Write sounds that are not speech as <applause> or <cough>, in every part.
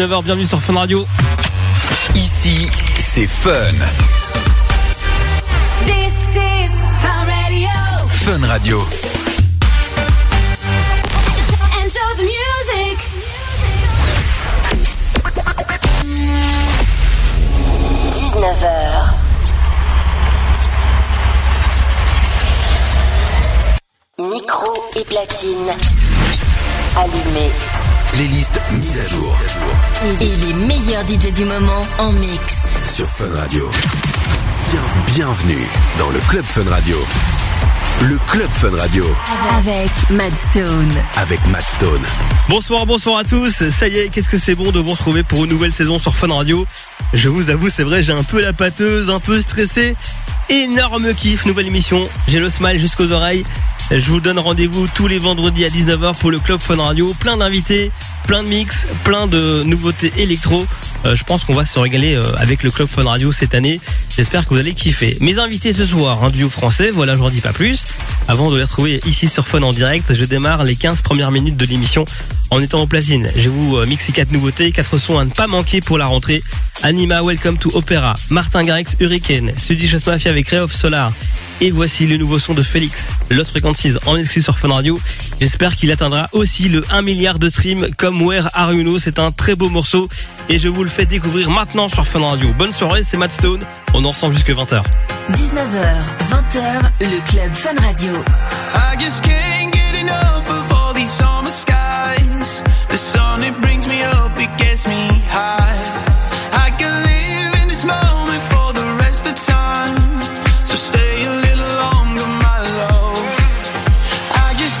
19h, bienvenue sur Fun Radio. Ici, c'est Fun. This is Fun Radio. Fun Radio. Enjoy the music. heures. Micro et platine allumés. Les listes mises à jour Et les meilleurs DJ du moment en mix. sur Fun Radio. Bien- bienvenue dans le Club Fun Radio. Le Club Fun Radio Avec Mad Stone. avec Matt Stone. Bonsoir, bonsoir à tous. Ça y est, qu'est-ce que c'est bon de vous retrouver pour une nouvelle saison sur Fun Radio? Je vous avoue, c'est vrai, j'ai un peu la pâteuse, un peu stressé. Énorme kiff, nouvelle émission. J'ai le smile jusqu'aux oreilles. Je vous donne rendez-vous tous les vendredis à 19h pour le Club Fun Radio. Plein d'invités, plein de mix, plein de nouveautés électro. Euh, je pense qu'on va se régaler euh, avec le Club Fun Radio cette année. J'espère que vous allez kiffer. Mes invités ce soir, un duo français, voilà, je vous en dis pas plus. Avant de les retrouver ici sur Fun en direct, je démarre les 15 premières minutes de l'émission en étant au platine. Je vais vous euh, mixer quatre nouveautés, quatre sons à ne pas manquer pour la rentrée. Anima, Welcome to Opera, Martin Garrix, Hurricane, Swedish Mafia avec Ray of Solar. Et voici le nouveau son de Félix, Lost Frequencies en exclu sur Fun Radio. J'espère qu'il atteindra aussi le 1 milliard de streams comme Where Are You Now. C'est un très beau morceau et je vous le fais découvrir maintenant sur Fun Radio. Bonne soirée, c'est Matt Stone. On est ensemble jusque 20h. 19h, 20h, le club Fun Radio. I just can't get enough of all these summer skies. The sun, it brings me up, it gets me high. I can live in this moment for the rest of time. So stay a little longer, my love. I just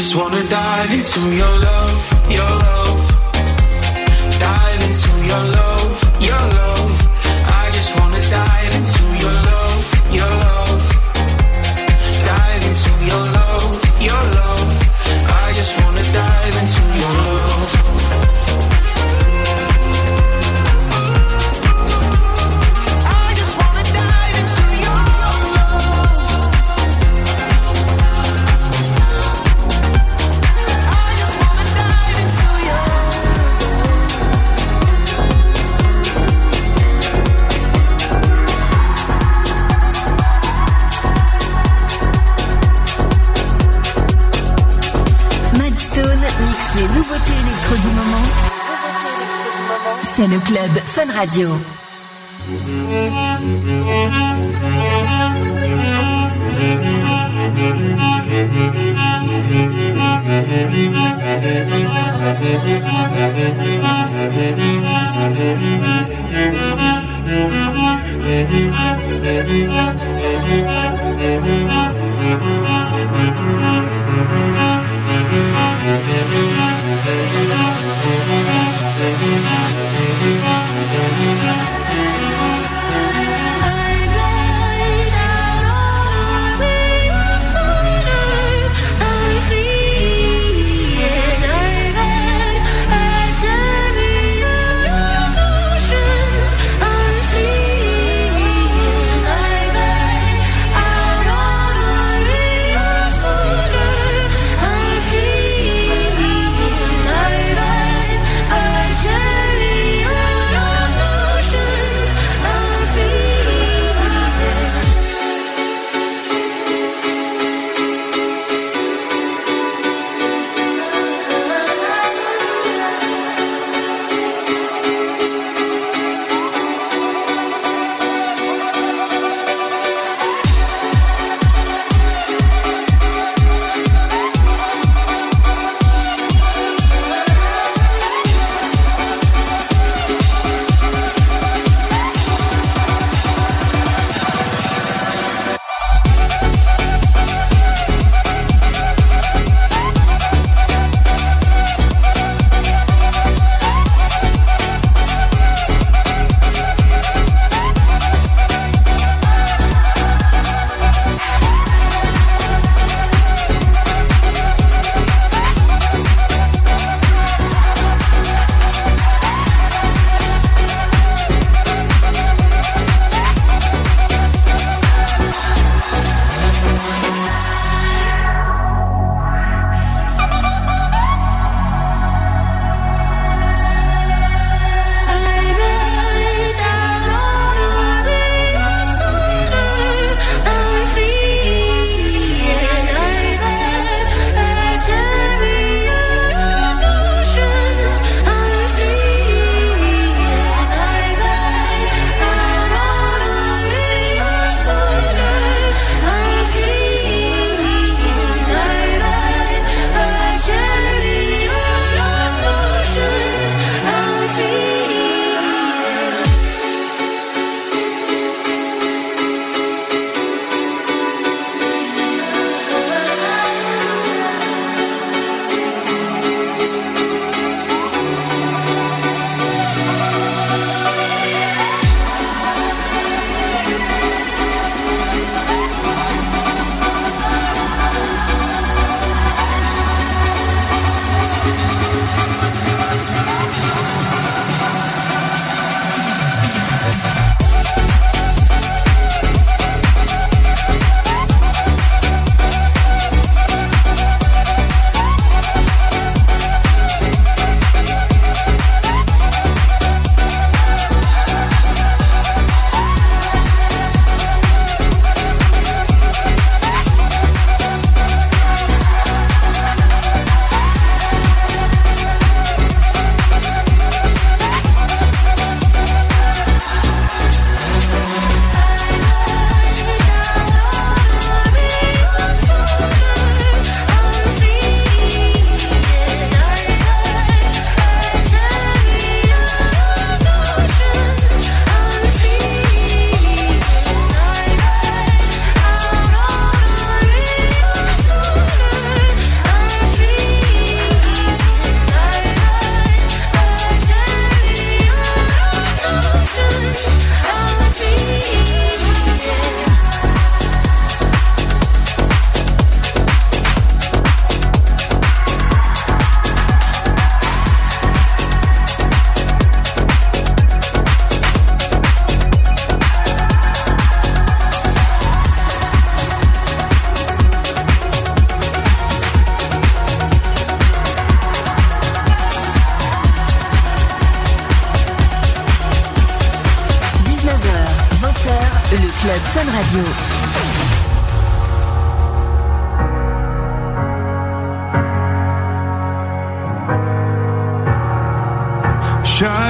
Just wanna dive into your love, your love. Dive into your love, Radio. <laughs>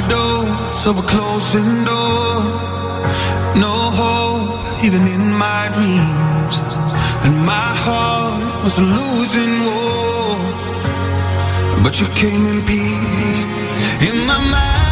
windows of a closing door. No hope, even in my dreams. And my heart was a losing war. But you came in peace in my mind.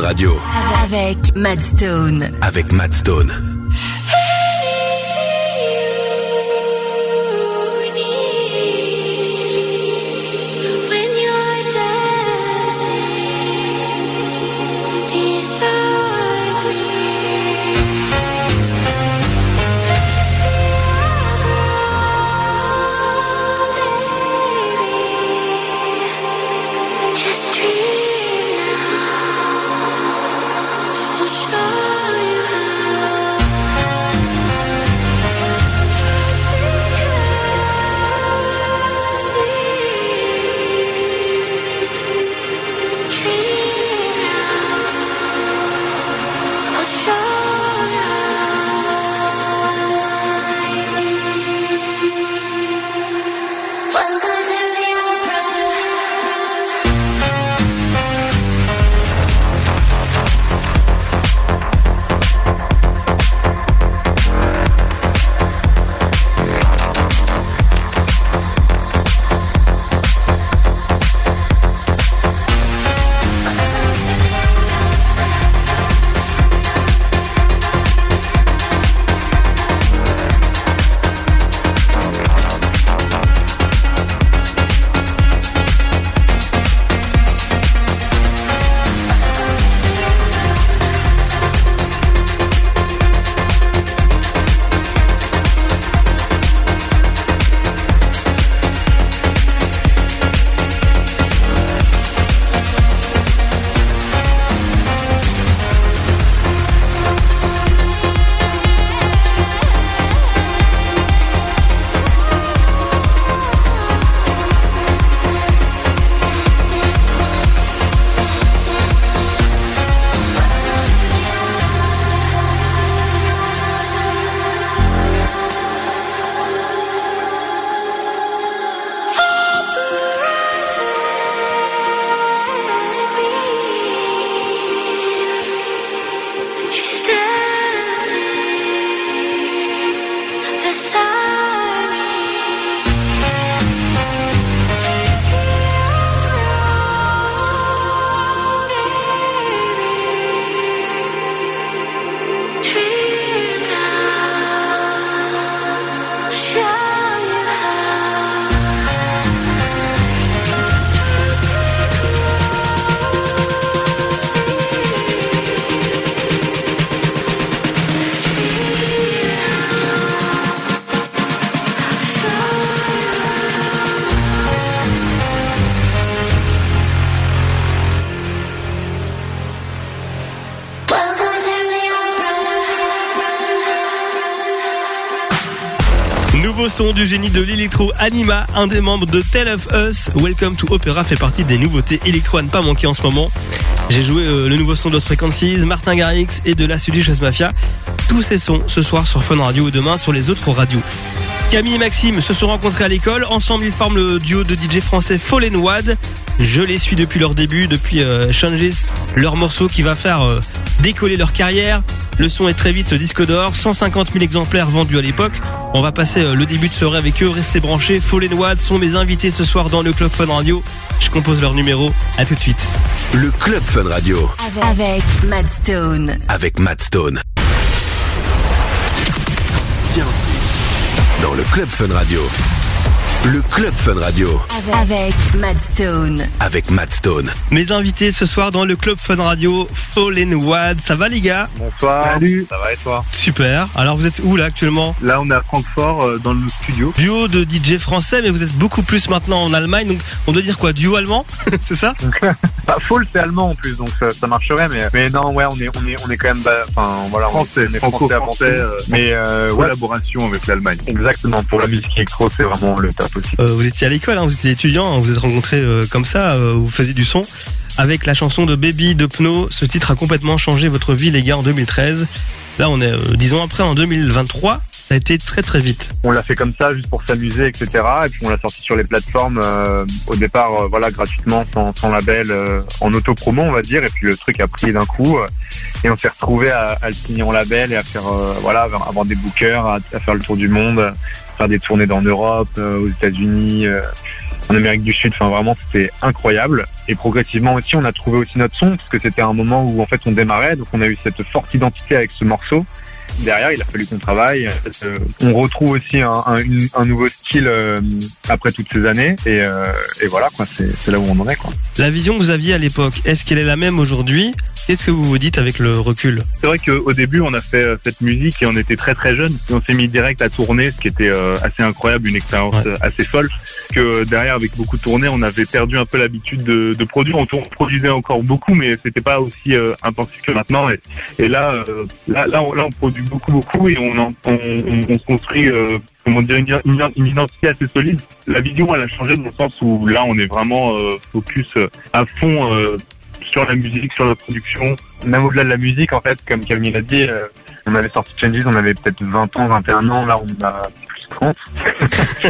Radio. Avec Madstone. Avec Madstone. Son du génie de l'électro Anima, un des membres de Tell of Us. Welcome to Opera fait partie des nouveautés électro à ne pas manquer en ce moment. J'ai joué euh, le nouveau son de Lost Frequencies, Martin Garrix et de la Swedish Mafia. Tous ces sons ce soir sur Fun Radio ou demain sur les autres radios. Camille et Maxime se sont rencontrés à l'école. Ensemble, ils forment le duo de DJ français Fallen Wad. Je les suis depuis leur début, depuis euh, Changes, leur morceau qui va faire euh, décoller leur carrière. Le son est très vite disque d'or, 150 000 exemplaires vendus à l'époque. On va passer euh, le début de soirée avec eux, restez branchés. Fallen Wad sont mes invités ce soir dans le Club Fun Radio. Je compose leur numéro, à tout de suite. Le Club Fun Radio Avec Matt Stone. avec Matt Stone. Bienvenue dans le Club Fun Radio. Le Club Fun Radio Avec Matt Stone. avec Matt Stone. Mes invités ce soir dans le Club Fun Radio, Fallen Wad. Ça va les gars? Bonsoir. Salut. Ça va et toi? Super. Alors vous êtes où là actuellement? Là, on est à Francfort euh, dans le studio. Duo de DJ français, mais vous êtes beaucoup plus maintenant en Allemagne. Donc on doit dire quoi? Duo allemand? <laughs> C'est ça? <laughs> Bah, Fall, c'est allemand en plus, donc ça, ça marcherait. Mais, mais non, ouais, on est, on est, on est quand même, bah, enfin, voilà, on est- Français, on est français euh, mais euh, ouais, Collaboration avec l'Allemagne. exactement. Pour la musique électro, c'est vraiment le top aussi. Euh, Vous étiez à l'école, hein, vous étiez hein, vous êtes rencontrés euh, comme ça, euh, vous faisiez du son. Avec la chanson de Baby de Pno, ce titre a complètement changé votre vie les gars en 2013. Là on est euh, dix ans après en 2023, ça a été très très vite. On l'a fait comme ça, juste pour s'amuser, etc. Et puis on l'a sorti sur les plateformes au départ, voilà, gratuitement, sans, label, en auto-promo, on va dire. Et puis le truc a pris d'un coup. et on s'est retrouvé à, le signer en label et à faire, voilà, avoir des bookers, à, faire le tour du monde, faire des tournées dans l'Europe, aux États-Unis, en Amérique du Sud. Enfin, vraiment, c'était incroyable. Et progressivement aussi, on a trouvé aussi notre son parce que c'était un moment où en fait on démarrait, donc on a eu cette forte identité avec ce morceau. Derrière, il a fallu qu'on travaille. Euh, on retrouve aussi un, un- une- un nouveau style euh, après toutes ces années, et, euh, et voilà, quoi. C'est c'est là où on en est, quoi. La vision que vous aviez à l'époque, est-ce qu'elle est la même aujourd'hui? Qu'est-ce que vous vous dites avec le recul? C'est vrai qu'au début, on a fait cette musique et on était très très jeunes. Et on s'est mis direct à tourner, ce qui était assez incroyable, une expérience Ouais. assez folle. Derrière, avec beaucoup de tournées, on avait perdu un peu l'habitude de, produire. On, produisait encore beaucoup, mais c'était pas aussi euh, que maintenant. Et, là, euh, là, on, produit beaucoup beaucoup et on, se construit. euh, comment dire une, une- identité assez solide. La vision, elle a changé dans le sens où là, on est vraiment euh, focus à fond sur la musique, sur la production, Même au-delà de la musique, en fait, comme Camille l'a dit, on avait sorti Changes, on avait peut-être 20 ans, 21 ans, là on a plus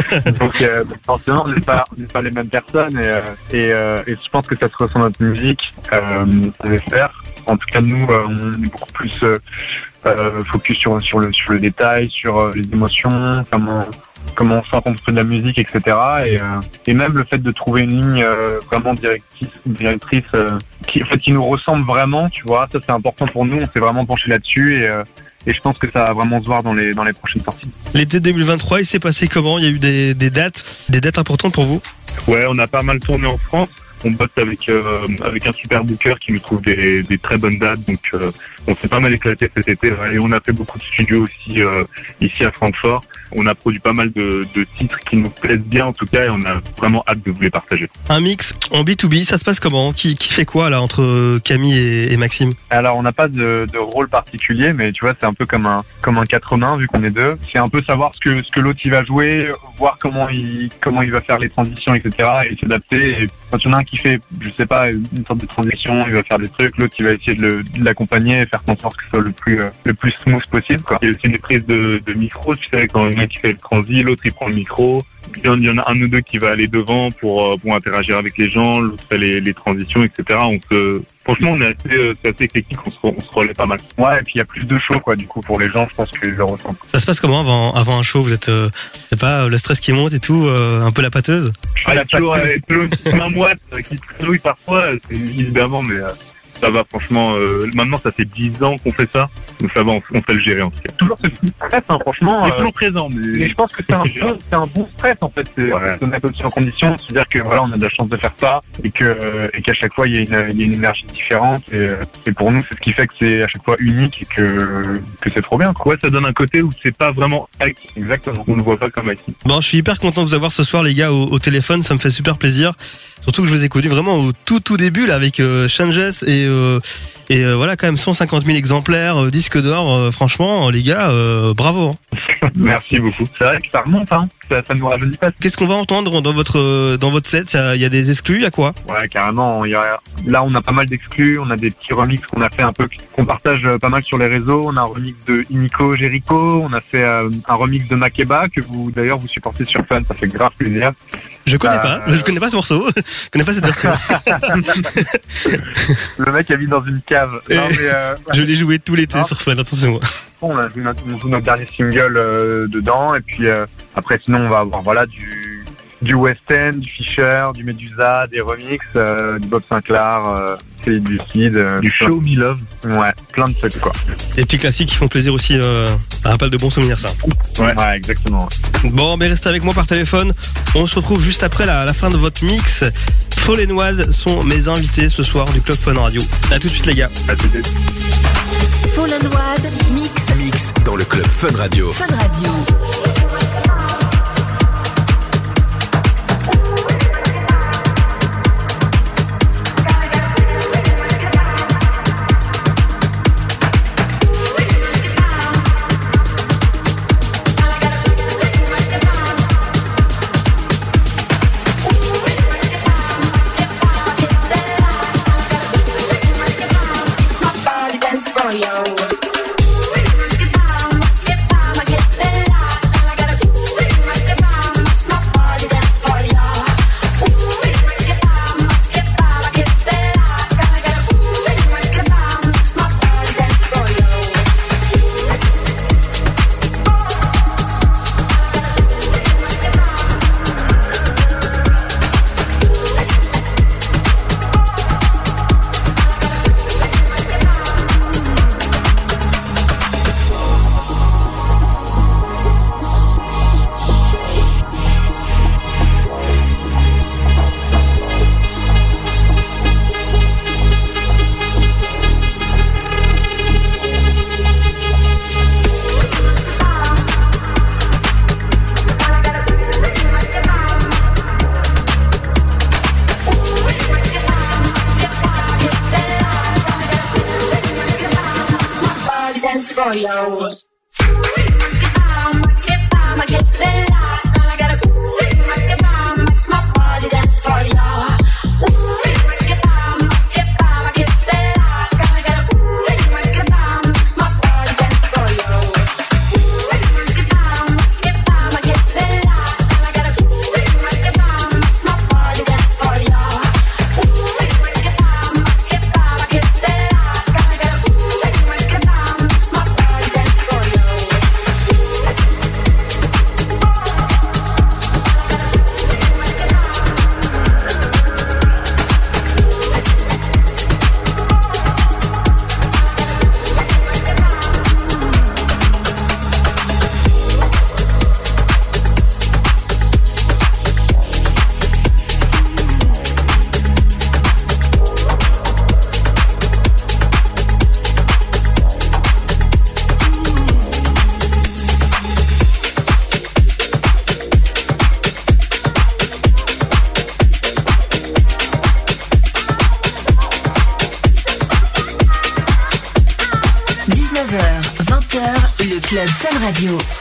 <laughs> 30. donc euh, forcément, on n'est pas, pas les mêmes personnes et, euh, et, euh, et je pense que ça se ressent dans notre musique, euh, on espère. En tout cas, nous, euh, on est beaucoup plus euh, focus sur, sur, le, sur le détail, sur les émotions, comment comment on fait de la musique, etc. Et, euh, et même le fait de trouver une ligne euh, vraiment directrice, directrice euh, qui, en fait, qui nous ressemble vraiment, tu vois, ça c'est important pour nous, on s'est vraiment penché là-dessus et, euh, et je pense que ça va vraiment se voir dans les, dans les prochaines sorties. L'été 2023, il s'est passé comment? Il y a eu des, des dates, des dates importantes pour vous? Ouais, on a pas mal tourné en France. On bosse avec euh, avec un super booker qui nous trouve des, des très bonnes dates. Donc euh, on s'est pas mal éclaté cet été. ouais. Et on a fait beaucoup de studios aussi euh, ici à Francfort. On a produit pas mal de, de titres qui nous plaisent bien en tout cas et on a vraiment hâte de vous les partager. Un mix en B2B, ça se passe comment? Qui, qui fait quoi là entre Camille et, et Maxime? Alors on n'a pas de, de rôle particulier, mais tu vois, c'est un peu comme un comme un 4 mains vu qu'on est deux. C'est un peu savoir ce que ce que l'autre il va jouer, voir comment il comment il va faire les transitions, etc. et s'adapter. Et quand il y en a un qui fait, je sais pas, une sorte de transition, il va faire des trucs, l'autre il va essayer de l'accompagner et faire en sorte que ce soit le plus euh, le plus smooth possible. Quoi. Il y a aussi des prises de, de micro. Tu sais, quand il y en a un qui fait le transi, l'autre il prend le micro. Il y en- il y en a un ou deux qui va aller devant pour, euh, pour interagir avec les gens, l'autre fait les, les transitions, etc. On se, franchement, on est assez, euh, c'est assez éclectique, on se, on se relaie pas mal. Ouais, et puis il y a plus de show quoi. Du coup, pour les gens, je pense qu'ils le ressentent. Ça se passe comment avant, avant un show? Vous êtes, euh, je sais pas, le stress qui monte et tout, euh, un peu la pâteuse? Ah, il y a toujours, euh, toujours une main moite qui trouille parfois, c'est évidemment, mais euh, ça va franchement. euh, maintenant, ça fait 10 ans qu'on fait ça, donc ça va, on, on fait le gérer en tout cas. Toujours ce petit stress, hein, franchement. On est euh, toujours présent, Mais mais je pense que c'est un, <laughs> bon- c'est un bon stress en fait, c'est Ouais. se mettre aussi en condition, se dire que voilà, on a de la chance de faire ça et que et qu'à chaque fois il y, a une, il y a une énergie différente et, et pour nous c'est ce qui fait que c'est à chaque fois unique et que que c'est trop bien quoi. ouais, ça donne un côté où c'est pas vraiment acquis. Exactement. On ne voit pas comme acquis. Bon, je suis hyper content de vous avoir ce soir, les gars, au, au téléphone. Ça me fait super plaisir. Surtout que je vous ai connu vraiment au tout tout début là avec euh, Changes et euh, et euh, voilà quand même 150 000 exemplaires, euh, disque d'or. euh, franchement, les gars, euh, bravo. hein. <laughs> Merci beaucoup. C'est vrai que ça remonte, hein. Ça, ça nous rajeunit pas. Qu'est-ce qu'on va entendre dans votre euh, dans votre set? Il y a des exclus, il y a quoi? Ouais, carrément. Y a- Là, on a pas mal d'exclus. On a des petits remixes qu'on a fait un peu, qu'on partage euh, pas mal sur les réseaux. On a un remix de Inico Jericho. On a fait euh, un remix de Makeba que vous, d'ailleurs, vous supportez sur Fun. Ça fait grave plaisir. Je connais Bah, pas, je connais pas ce morceau, <laughs> je connais pas cette version. <laughs> Le mec habite dans une cave. Non, mais, euh, je l'ai joué tout l'été sur Fun, attention. on a joué notre, on joue notre dernier single euh, dedans. Et puis, euh, après, sinon, on va avoir, voilà, du, du West End, du Fisher, du Medusa, des remixes, du Bob Sinclair, Céline Lucide, euh, Du Show Me Love. Ouais, plein de trucs, quoi. Des petits classiques qui font plaisir aussi, euh, ça rappelle de bons souvenirs ça. Ouais, exactement. Bon, ben restez avec moi par téléphone. On se retrouve juste après la, la fin de votre mix. Fall and Wild sont mes invités ce soir du Club Fun Radio. À tout de suite les gars. À tout de suite. Fall and Wild, mix, Mix dans le club Fun Radio. Fun Radio. – for you. I'm working Radio.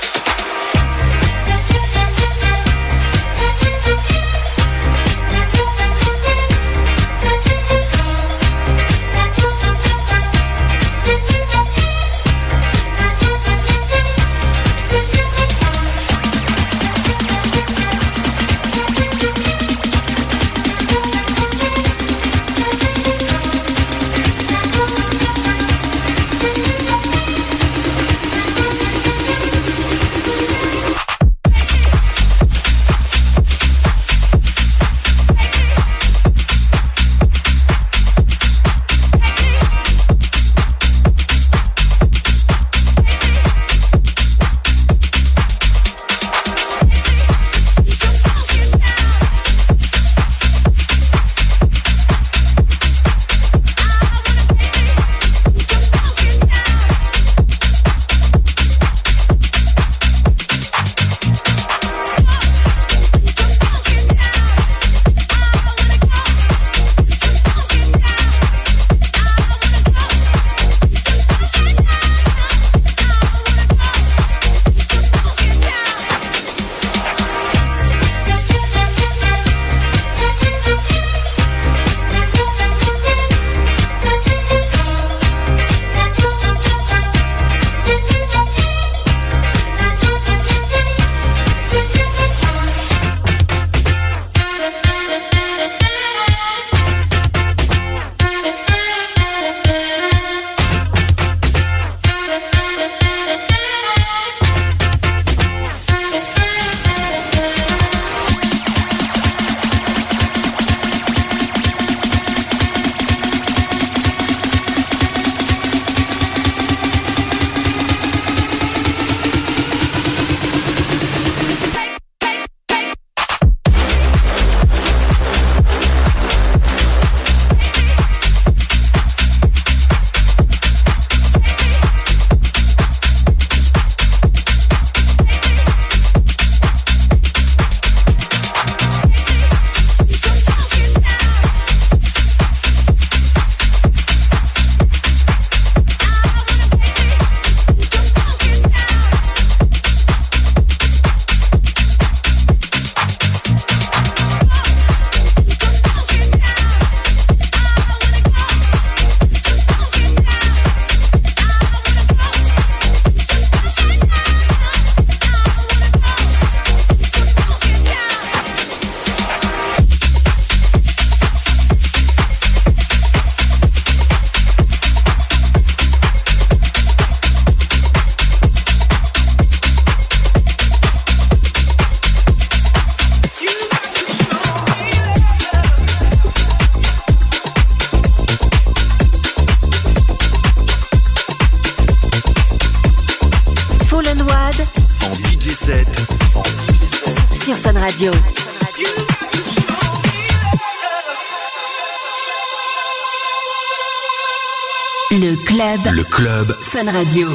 Le club Le club Fun Radio.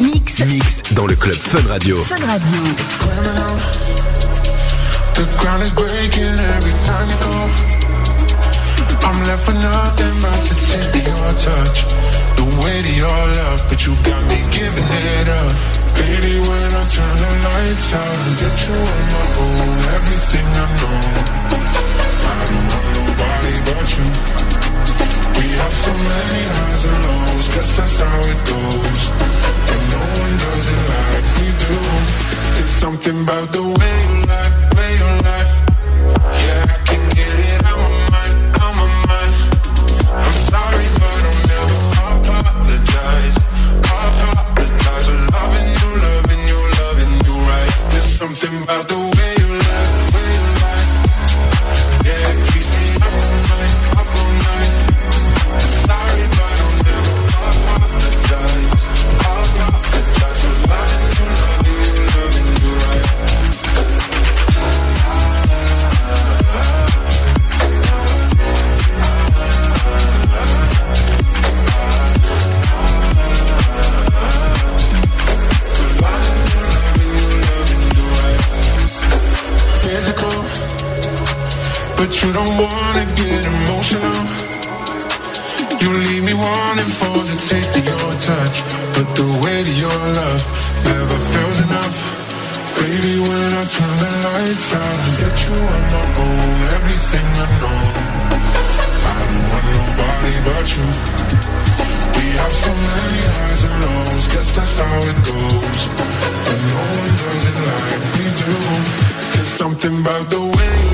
Mix Mix dans le club Fun Radio. Fun Radio. The ground is breaking every time you go. I'm left with nothing but the taste of your touch. The weight of your love, but you got me giving it up. Baby, when I turn the lights out and get you on my own, everything I know. I don't want nobody but you. Have so many highs and lows, guess that's how it goes. And no one does it like we do. There's something about the way you lie, wanna get emotional. You leave me wanting for the taste of your touch, but the weight of your love never feels enough. Baby, when I turn the lights out and get you on my own, everything I know. I don't want nobody but you. We have so many highs and lows, guess that's how it goes. But no one does it like we do. There's something about the way way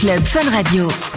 club Fun Radio.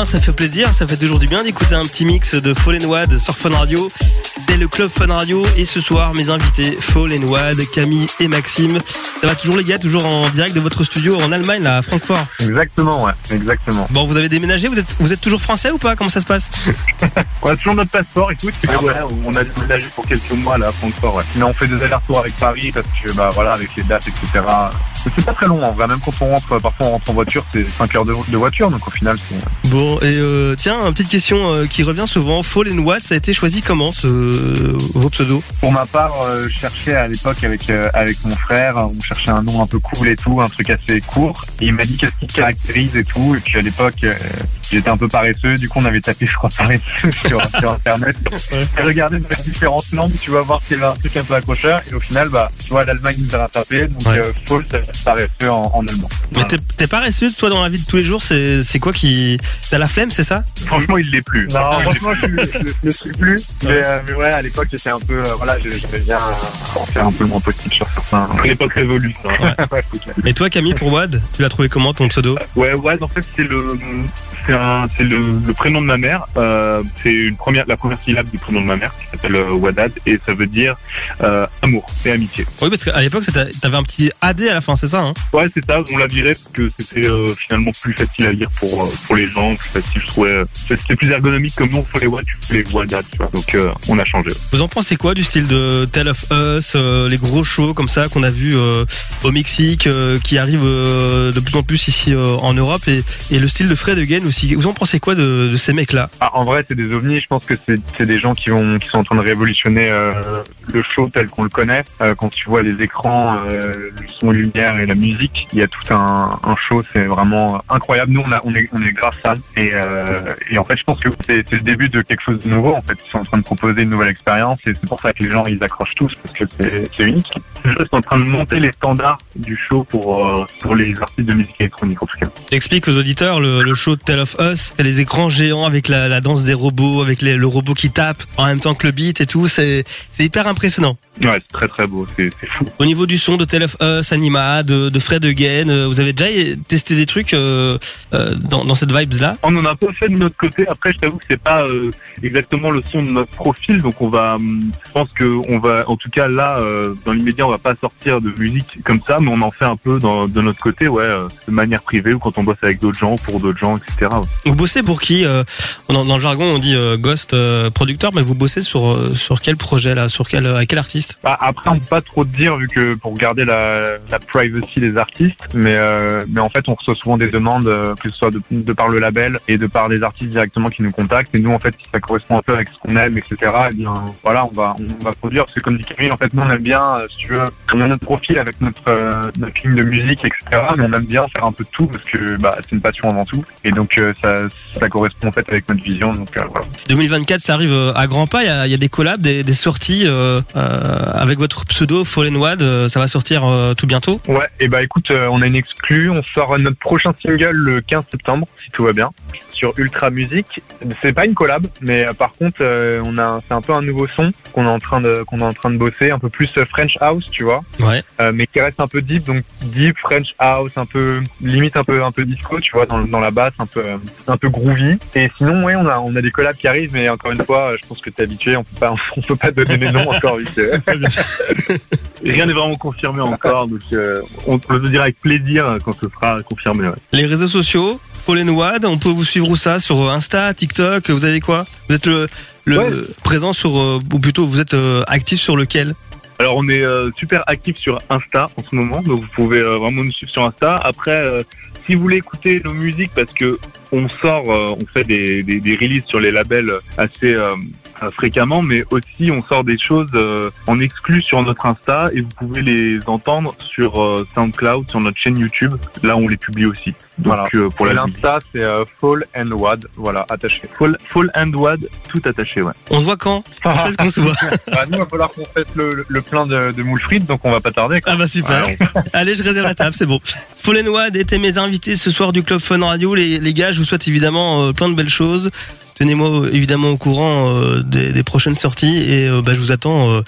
Hein, ça fait plaisir, ça fait toujours du bien d'écouter un petit mix de Fall Wad sur Fun Radio. C'est le club Fun Radio et ce soir mes invités Fall Wad, Camille et Maxime. Ça va toujours les gars, toujours en direct de votre studio en Allemagne là, à Francfort. Exactement, ouais, exactement. Bon, vous avez déménagé, vous êtes vous êtes toujours français ou pas? Comment ça se passe? <laughs> On a toujours notre passeport, écoute. ouais, on a déménagé pour quelques mois là à Francfort. Ouais. Mais on fait des allers-retours avec Paris parce que bah voilà avec les dates etc. C'est pas très long en vrai. Même quand on rentre, parfois on rentre en voiture, c'est 5 heures de, de voiture. Donc au final, c'est Bon, et euh, tiens, une petite question euh, qui revient souvent. Fall Wad, ça a été choisi comment ce, vos pseudos? Pour ma part, euh, je cherchais à l'époque avec euh, avec mon frère, on cherchait un nom un peu cool et tout, un truc assez court. Et il m'a dit qu'est-ce qui te caractérise et tout. Et puis à l'époque, euh, j'étais un peu paresseux. Du coup, on avait tapé, je crois, paresseux <laughs> sur, sur internet. Et regardé dans les différentes langues, tu vas voir qu'il y avait un truc un peu accrocheur. Et au final, bah, tu vois, l'Allemagne nous a rattrapé. Donc Ouais. euh, Fall, ça veut dire paresseux en, en allemand. Mais t'es- t'es paresseux, toi, dans la vie de tous les jours, c'est c'est quoi qui... T'as la flemme, c'est ça franchement il l'est plus. Non, franchement, je, je le suis plus. Mais, euh, mais ouais, à l'époque, j'étais un peu, euh, voilà, je- j'aimais bien euh, en faire un peu le moins possible sur certains. L'époque révolue. ça. Ouais. <laughs> Et toi, Camille, pour Wad, tu l'as trouvé comment ton pseudo Ouais, ouais, en fait, c'est le, c'est un, c'est le, le prénom de ma mère. Euh, c'est une première, la première syllabe du prénom de ma mère qui s'appelle Wadad et ça veut dire euh, amour et amitié. Oui, parce qu'à l'époque, t'avais un petit AD à la fin, c'est ça hein Ouais, c'est ça. On l'a viré parce que c'était euh, finalement plus facile à lire pour pour les gens, plus facile. Je trouvais, euh, c'était plus ergonomique comme nous on fait les tu fais les Wadad, tu vois. Donc euh, on a changé. Vous en pensez quoi du style de Tale of Us, euh, les gros shows comme ça qu'on a vu euh, au Mexique, qui arrivent de plus en plus ici en Europe, et, et le style de Fred Again aussi? Vous en pensez quoi de, de ces mecs-là? Ah, en vrai, c'est des ovnis. Je pense que c'est des gens qui vont qui sont en train de révolutionner le show tel qu'on le connaît. Quand tu vois les écrans, le son, lumière et la musique, il y a tout un, un show. C'est vraiment incroyable. Nous, on, a, on est on est grave fans. Et, euh, et en fait, je pense que c'est le début de quelque chose de nouveau. En fait, ils sont en train de proposer une nouvelle expérience. Et c'est pour ça que les gens ils accrochent tous parce que c'est unique. Ils sont en train de monter les standards du show pour euh, pour les artistes de musique électronique en tout cas. J'explique aux auditeurs le, le show Tale of Us, c'est les écrans géants avec la, la danse des robots, avec les- le robot qui tape en même temps que le beat et tout. C'est c'est hyper impressionnant. Ouais, c'est très très beau, c'est fou. Au niveau du son de Tale of Us, Anima, de, de Fred Again, euh, vous avez déjà testé des trucs euh, euh, dans, dans cette vibes-là? On en a pas fait de notre côté. Après, je t'avoue que c'est pas euh, exactement le son de notre profil, donc on va, hum, je pense que on va, en tout cas là, euh, dans l'immédiat, on va pas sortir de musique comme ça, mais on en fait un peu dans, de notre côté, ouais, euh, de manière privée ou quand on bosse avec d'autres gens, pour d'autres gens, etc. Vous bossez pour qui euh, dans, dans le jargon, on dit euh, ghost euh, producteur, mais vous bossez sur euh, sur quel projet là, sur quel avec quel artiste? Bah, après, on peut pas trop te dire vu que pour garder la, la privacy des artistes, mais euh, mais en fait, on reçoit souvent des demandes, euh, que ce soit de, de par le label et de par des artistes directement qui nous contactent. Et nous, en fait, si ça correspond un peu avec ce qu'on aime, etc. Eh bien, voilà, on va on va produire parce que comme dit Camille, en fait, nous on aime bien, euh, si tu veux, on a notre profil avec notre euh, notre ligne de musique, etc. Mais on aime bien faire un peu de tout parce que bah c'est une passion avant tout. Et donc euh, ça ça correspond en fait avec notre vision. Donc euh, voilà. 2024, ça arrive à grands pas. Il y a, il y a des collabs, des, des sorties euh, euh, avec votre pseudo Fallen Wad. euh, ça va sortir euh, tout bientôt? Ouais, et bah écoute, euh, on a une exclue, on sort notre prochain single le 15 septembre, si tout va bien, sur Ultra Music. C'est pas une collab, mais euh, par contre, euh, on a, c'est un peu un nouveau son qu'on est en train de, qu'on est en train de bosser, un peu plus euh, French House, tu vois, Ouais. euh, mais qui reste un peu deep, donc deep French House, un peu limite un peu un peu disco, tu vois, dans, dans la basse, un peu un peu groovy. Et sinon, ouais, on a on a des collabs qui arrivent, mais encore une fois, je pense que t'es habitué, on peut pas <laughs> on peut pas donner les noms encore <laughs> rien n'est vraiment confirmé encore, donc euh, on, on le dira avec plaisir quand ce sera confirmé. Ouais. Les réseaux sociaux, Fallen Wad, on peut vous suivre où ça? Sur euh, Insta, TikTok, vous avez quoi? Vous êtes le, le Ouais. présent sur, euh, ou plutôt vous êtes euh, actif sur lequel? Alors on est euh, super actif sur Insta en ce moment, donc vous pouvez euh, vraiment nous suivre sur Insta. Après, euh, si vous voulez écouter nos musiques, parce que on sort, on fait des, des, des releases sur les labels assez fréquemment, mais aussi on sort des choses euh, en exclu sur notre Insta et vous pouvez les entendre sur euh, SoundCloud, sur notre chaîne YouTube. Là, on les publie aussi. Donc Voilà. euh, pour Et la musique. l'Insta, c'est euh, Fall and Wad, voilà, attaché. Fall, Fall and Wad, tout attaché, ouais. On se voit quand? Quand est-ce qu'on se voit? <laughs> Bah, nous, il va falloir qu'on fasse le, le- le plein de, de moules frites, donc on va pas tarder. quoi. Ah bah super. <laughs> Allez, je réserve la table, c'est bon. Fallen Wad étaient mes invités ce soir du Club Fun Radio. Les, les gars, je vous souhaite évidemment euh, plein de belles choses. Tenez-moi évidemment au courant euh, des, des prochaines sorties et euh, bah, je vous attends euh,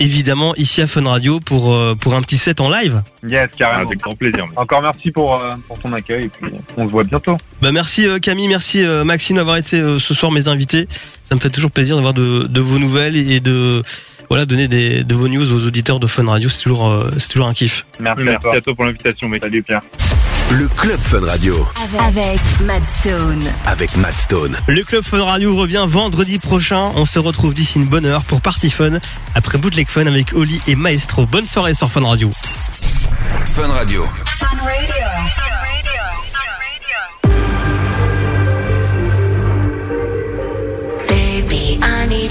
évidemment ici à Fun Radio pour euh, pour un petit set en live. Yes, carrément. avec grand plaisir. Encore merci pour, euh, pour ton accueil, et puis on se voit bientôt. Bah merci euh, Camille, merci euh, Maxime d'avoir été euh, ce soir mes invités. Ça me fait toujours plaisir d'avoir de, de vos nouvelles et de voilà donner des, de vos news aux auditeurs de Fun Radio. C'est toujours euh, c'est toujours un kiff. Merci, à Merci toi. à toi pour l'invitation, mec. Salut Pierre. Le Club Fun Radio Avec Mad Stone. avec Matt Stone. Le Club Fun Radio revient vendredi prochain. On se retrouve d'ici une bonne heure pour Party Fun après Bootleg Fun avec Oli et Maestro. Bonne soirée sur Fun Radio. Fun Radio. Baby,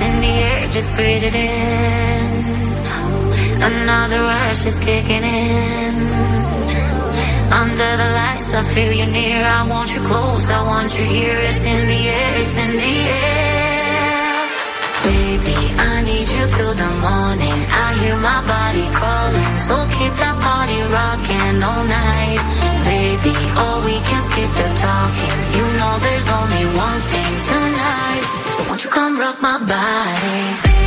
my body? It's air, just breathe it in. Another rush is kicking in. Under the lights, I feel you near. I want you close, I want you here. It's in the air, it's in the air. I need you till the morning. I hear my body calling, so keep that body rocking all night. Baby, oh, we can skip the talking. You know there's only one thing tonight. So won't you come rock my body?